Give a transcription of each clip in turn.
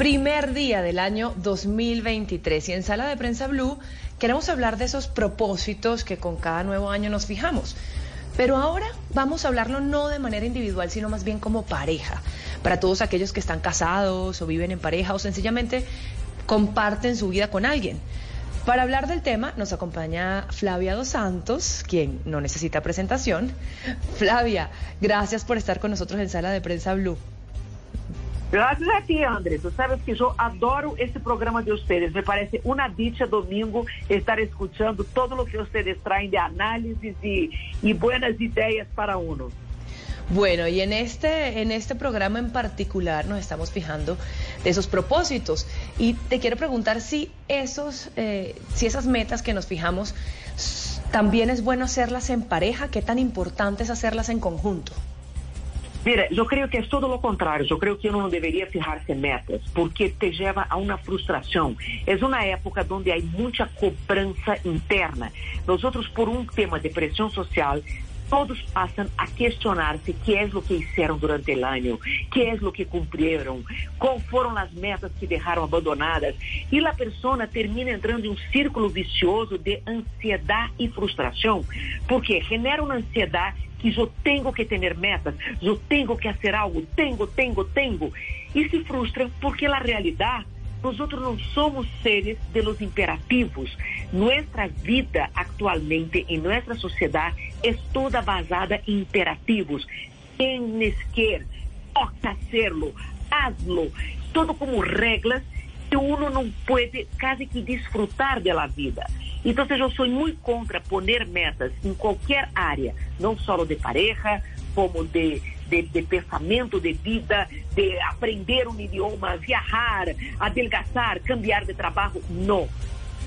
Primer día del año 2023 y en Sala de Prensa Blue queremos hablar de esos propósitos que con cada nuevo año nos fijamos. Pero ahora vamos a hablarlo no de manera individual, sino más bien como pareja. Para todos aquellos que están casados o viven en pareja o sencillamente comparten su vida con alguien. Para hablar del tema nos acompaña Flavia Dos Santos, quien no necesita presentación. Flavia, gracias por estar con nosotros en Sala de Prensa Blue. Graças a ti, André. Tu sabes que eu adoro esse programa de vocês. Me parece uma dicha domingo estar escutando todo o que vocês traem de análises e, e buenas ideias para uno. Bueno, y en este, en este programa en particular nos estamos fijando de esos propósitos. Y te quiero preguntar si esos, eh, si esas metas que nos fijamos, también es bueno hacerlas en pareja, qué tan importante es hacerlas en conjunto. Mira, eu creio que é todo o contrário. Eu creio que não deveria fijar-se metas, porque te leva a uma frustração. É uma época onde há muita cobrança interna. Nós outros, por um tema de pressão social, todos passam a questionar-se que é o que fizeram durante o ano, que é o que cumpriram, quais foram as metas que deixaram abandonadas. E a pessoa termina entrando em um círculo vicioso de ansiedade e frustração, porque genera uma ansiedade que eu tenho que ter metas, eu tenho que fazer algo, tenho, tenho, tenho. E se frustram porque a realidade, nós não somos seres de los imperativos. Nossa vida atualmente em nossa sociedade é toda basada em imperativos. Tienes que, toca hacerlo, hazlo, todo como regras que uno não pode quase que disfrutar da vida. Então, eu sou muito contra poner metas em qualquer área, não só de pareja, como de, de, de, pensamento de vida, de aprender um idioma, viajar, adelgaçar, cambiar de trabalho. Não.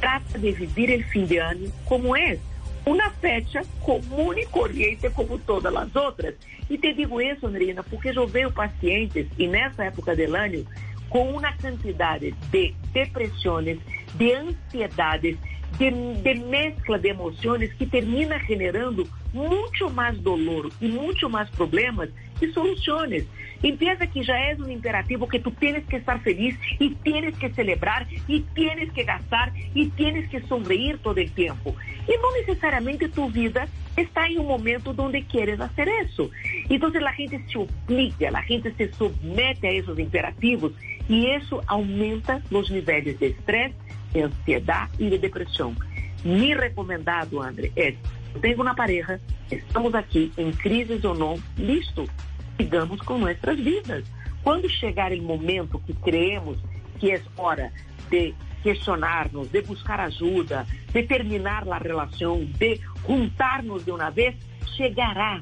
Trata de viver o fim de ano como é. Uma fecha comum e corrente como todas as outras. E te digo isso, Andrina, porque eu vejo pacientes, e nessa época do ano, com uma quantidade de depressões, de ansiedades, de, de, mescla de emociones que termina generando mucho más dolor y mucho más problemas y soluciones. Empieza que ya es un imperativo que tú tienes que estar feliz y tienes que celebrar y tienes que gastar y tienes que sonreír todo el tiempo. Y no necesariamente tu vida está en un momento donde quieres hacer eso. Entonces la gente se obliga, la gente se somete a esos imperativos y eso aumenta los niveles de estrés ansiedade e de depressão. Mi recomendado, André, é: tenho uma pareja, estamos aqui em crises ou não, listo, sigamos com nossas vidas. Quando chegar o momento que creemos que é hora de questionar-nos, de buscar ajuda, de terminar a relação, de juntar-nos de uma vez, chegará.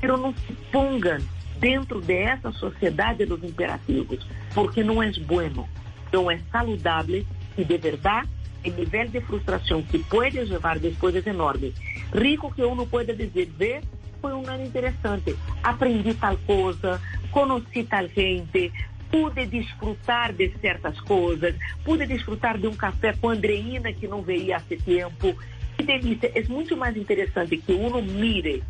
Pero não se pongan dentro dessa sociedade dos imperativos, porque não é bueno, não é saludável e de verdade o nível de frustração que pode levar depois é enorme. Rico que uno pode dizer, ver, foi um ano interessante, aprendi tal coisa, conheci tal gente, pude desfrutar de certas coisas, pude desfrutar de um café com Andreina que não veia há tempo. Que delícia! É muito mais interessante que uno mire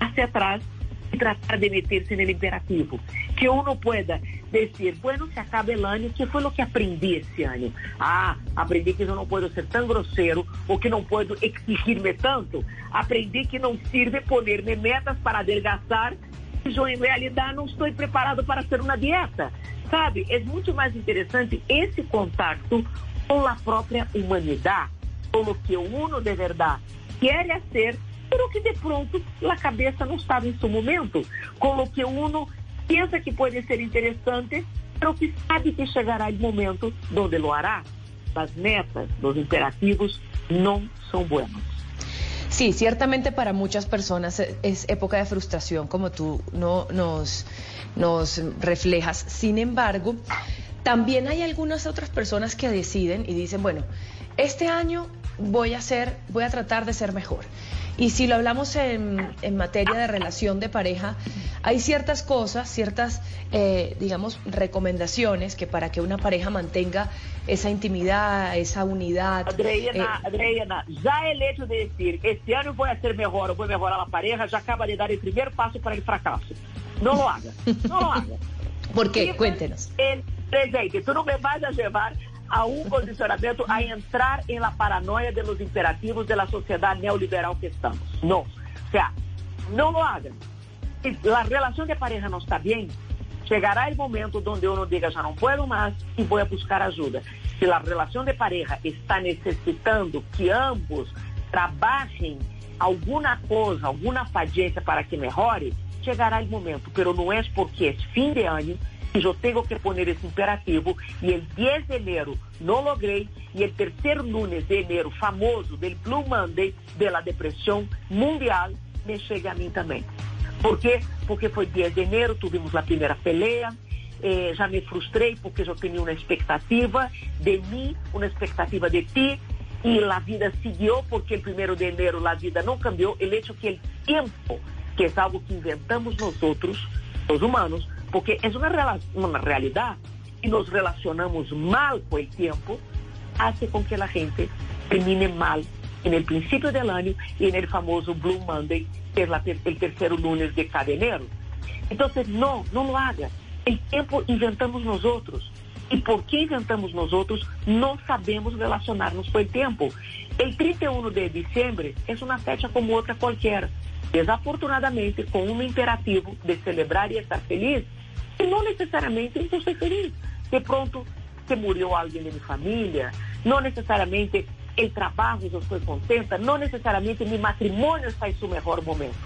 hacia atrás y tratar de meterse en el imperativo. Que uno pueda decir, bueno, se acaba el año, ¿qué fue lo que aprendí este año? Ah, aprendí que yo no puedo ser tan grosero o que no puedo exigirme tanto. Aprendí que no sirve ponerme metas para adelgazar y yo en realidad no estoy preparado para hacer una dieta. Sabe, é muito mais interessante esse contato com a própria humanidade, com o que uno de verdade quer ser pero que de pronto a cabeça não estava em seu momento, com o que uno pensa que pode ser interessante, pero que sabe que chegará o momento onde lo hará. As metas, os imperativos não são buenos. Sí, ciertamente para muchas personas es época de frustración, como tú no, nos, nos reflejas. Sin embargo, también hay algunas otras personas que deciden y dicen, bueno, este año voy a ser, voy a tratar de ser mejor. Y si lo hablamos en, en materia de relación de pareja, hay ciertas cosas, ciertas, eh, digamos, recomendaciones que para que una pareja mantenga esa intimidad, esa unidad. Adriana, eh, Adriana, já el hecho de decir, este año voy a ser mejor o voy a mejorar la pareja, ya acaba de dar el primer paso para el fracaso. No lo haga, no lo haga. ¿Por qué? Cuéntenos. El presente. Tú no me vas a llevar a un condicionamiento a entrar en la paranoia de los imperativos de la sociedad neoliberal que estamos. No. O sea, no lo hagan. Si la relación de pareja no está bien, llegará el momento donde uno diga ya no puedo más y voy a buscar ayuda. Si la relación de pareja está necesitando que ambos trabajen alguna cosa, alguna falleza para que mejore, llegará el momento. Pero no es porque es fin de año yo tengo que poner ese imperativo y el 10 de enero no logré y el tercer lunes de enero famoso del Blue Monday de la depresión mundial me llega a mí también. ¿Por quê? Porque foi 10 de janeiro, tivemos a primeira peleia, eh, já me frustrei porque eu tinha uma expectativa de mim, uma expectativa de ti, e a vida seguiu porque o primeiro de janeiro a vida não cambiou. O hecho que o tempo, que é algo que inventamos nós outros, os humanos, porque é uma, uma realidade e nos relacionamos mal com o tempo, hace com que a gente termine mal en el principio del año y en el famoso Blue Monday, que es la, el tercer lunes de cada enero. Entonces, no, no lo haga. El tiempo inventamos nosotros. ¿Y por qué inventamos nosotros? No sabemos relacionarnos con el tiempo. El 31 de diciembre es una fecha como otra cualquiera. Desafortunadamente, con un imperativo de celebrar y estar feliz. Y no necesariamente yo soy feliz. De pronto se murió alguien de mi familia. No necesariamente el trabajo yo estoy contenta, no necesariamente mi matrimonio está en su mejor momento,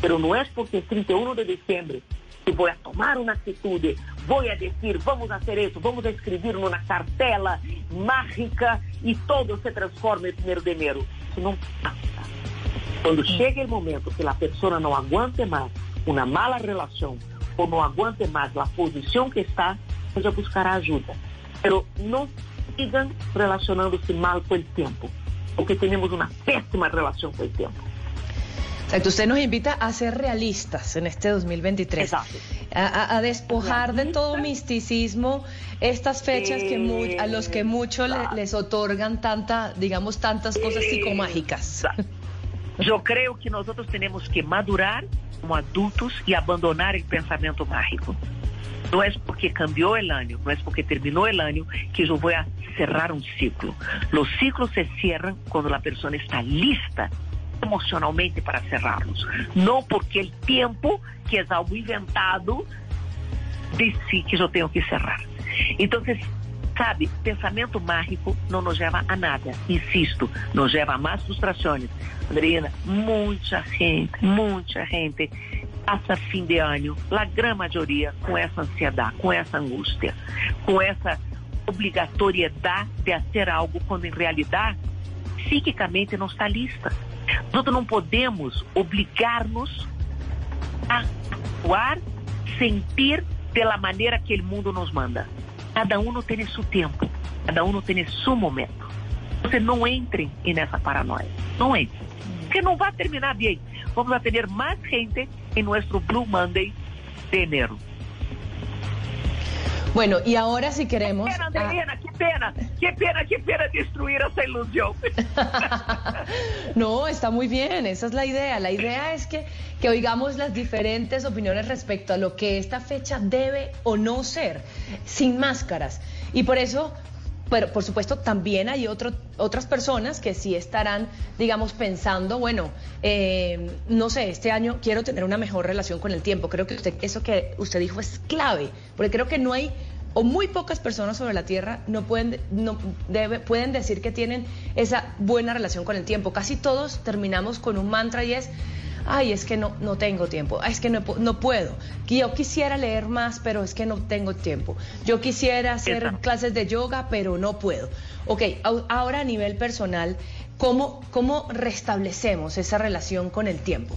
pero no es porque es 31 de diciembre que voy a tomar una actitud de voy a decir, vamos a hacer eso, vamos a escribir en una cartela mágica y todo se transforma en primero de enero. Eso no pasa. Cuando llegue el momento que la persona no aguante más una mala relación o no aguante más la posición que está, ella buscará ayuda. Pero no sigan relacionándose mal con el tiempo, porque tenemos una pésima relación con el tiempo. Exacto, usted nos invita a ser realistas en este 2023, Exacto. a, a, despojar de todo misticismo estas fechas que a los que muchos le, les otorgan tanta, digamos, tantas cosas psicomágicas. Yo creo que nosotros tenemos que madurar como adultos y abandonar el pensamiento mágico. No es porque cambió el año, no es porque terminó el año que voy a cerrar un ciclo. Los ciclos se cierran cuando la persona está lista emocionalmente para cerrarlos. No porque el tiempo, que es algo inventado, dice que yo tengo que cerrar. Entonces, sabe, pensamento mágico não nos leva a nada. Insisto, nos leva a mais frustrações. Adriana, muita gente, muita gente passa fim de ano, a grande maioria, com essa ansiedade, com essa angústia, com essa obrigatoriedade de fazer algo quando em realidade, psiquicamente não está lista. Nós não podemos obrigar-nos a atuar, sentir pela maneira que o mundo nos manda. Cada um tem seu tempo, cada um tem seu momento. Você não entre nessa paranoia, não entre, porque não vai terminar bem. Vamos a ter mais gente em nosso Blue Monday de enero. Bueno, y ahora si queremos... Qué pena, Andreina, qué pena, qué pena, qué pena destruir esa ilusión. no, está muy bien, esa es la idea. La idea es que, que oigamos las diferentes opiniones respecto a lo que esta fecha debe o no ser, sin máscaras. Y por eso pero por supuesto también hay otro, otras personas que sí estarán, digamos, pensando, bueno, eh, no sé, este año quiero tener una mejor relación con el tiempo. Creo que usted, eso que usted dijo es clave, porque creo que no hay o muy pocas personas sobre la Tierra no pueden, no debe, pueden decir que tienen esa buena relación con el tiempo. Casi todos terminamos con un mantra y es, ay, es que no, no tengo tiempo, es que no, no puedo. Yo quisiera leer más, pero es que no tengo tiempo. Yo quisiera hacer clases de yoga, pero no puedo. Ok, ahora a nivel personal, ¿cómo, cómo restablecemos esa relación con el tiempo?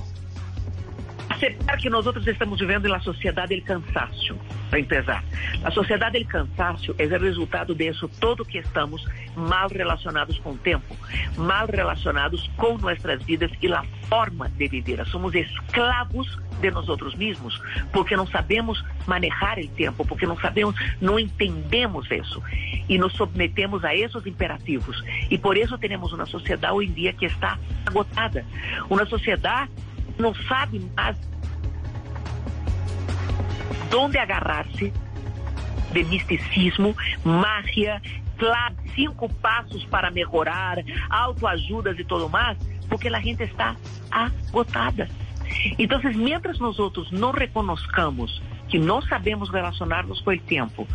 Aceptar que nosotros estamos viviendo en la sociedad del cansancio. para empezar. A sociedade do cansaço é o resultado disso todo que estamos mal relacionados com o tempo, mal relacionados com nossas vidas e a forma de viver. Somos escravos de nós outros mesmos, porque não sabemos manejar o tempo, porque não sabemos, não entendemos isso e nos submetemos a esses imperativos. E por isso temos uma sociedade hoje em dia que está agotada, uma sociedade não sabe mais onde agarrar-se de misticismo, mágia, claro, cinco passos para melhorar, autoajudas e tudo mais, porque a gente está agotada. Então, mientras nós não reconozcamos que não sabemos relacionar-nos com o tempo,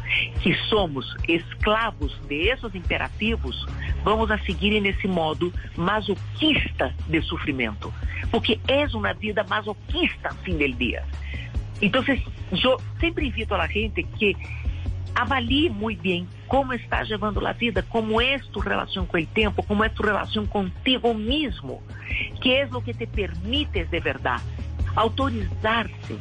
que somos escravos de esses imperativos, vamos a seguir nesse modo masoquista de sofrimento, porque é uma vida masoquista, fim del dia. Então, eu sempre invito a gente que avalie muito bem como está levando a vida, como é tu relação com o tempo, como é tu relação contigo mesmo, que é o que te permite de verdade autorizar-se,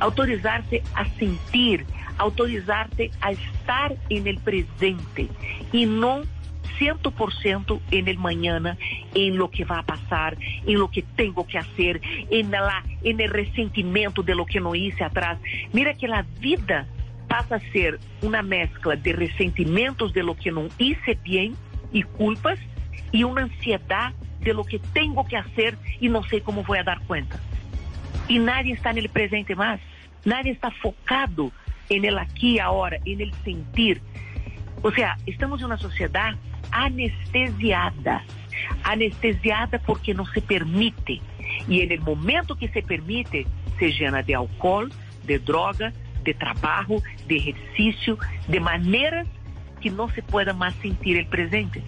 autorizar-se a sentir, autorizar-te a estar en el presente e não 100% en el mañana, en lo que va a pasar, en lo que tengo que hacer, en, la, en el ressentimento de lo que no hice atrás. Mira que la vida pasa a ser una mezcla de resentimentos de lo que no hice bien y culpas y una ansiedad de lo que tengo que hacer y no sé cómo voy a dar cuenta. E nadie está nele presente mais. Nadie está focado en el aquí y ahora, en el sentir. O sea, estamos em uma sociedade anestesiada. Anestesiada porque não se permite. E no momento que se permite, se llena de álcool, de droga, de trabalho, de exercício, de maneiras que não se pueda mais sentir o presente.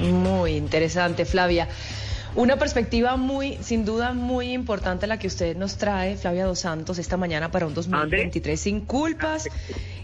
Muy interesante, Flavia. Una perspectiva muy, sin duda, muy importante la que usted nos trae, Flavia Dos Santos, esta mañana para un 2023 sin culpas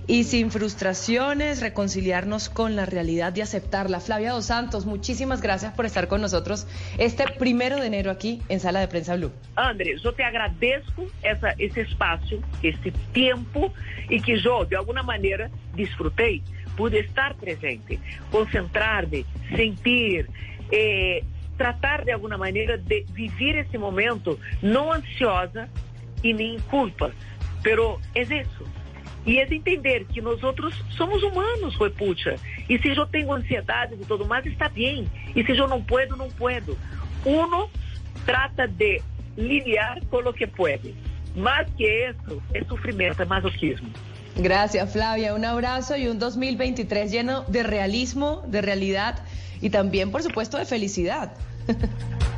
y sin frustraciones, reconciliarnos con la realidad y aceptarla. Flavia Dos Santos, muchísimas gracias por estar con nosotros este primero de enero aquí en Sala de Prensa Blue. André, yo te agradezco esa, ese espacio, ese tiempo y que yo, de alguna manera, disfrutei, pude estar presente, concentrarme, sentir. Eh, tratar de alguma maneira de viver esse momento não ansiosa e nem culpa, pero é isso. E é de entender que nós outros somos humanos, Repucha. E se eu tenho ansiedade e tudo mais, está bem. E se eu não puedo, não puedo. Uno trata de lidiar com o que pode. Mais que isso, é sofrimento, é masoquismo. Gracias, Flavia. Un abrazo y un 2023 lleno de realismo, de realidad y también, por supuesto, de felicidad.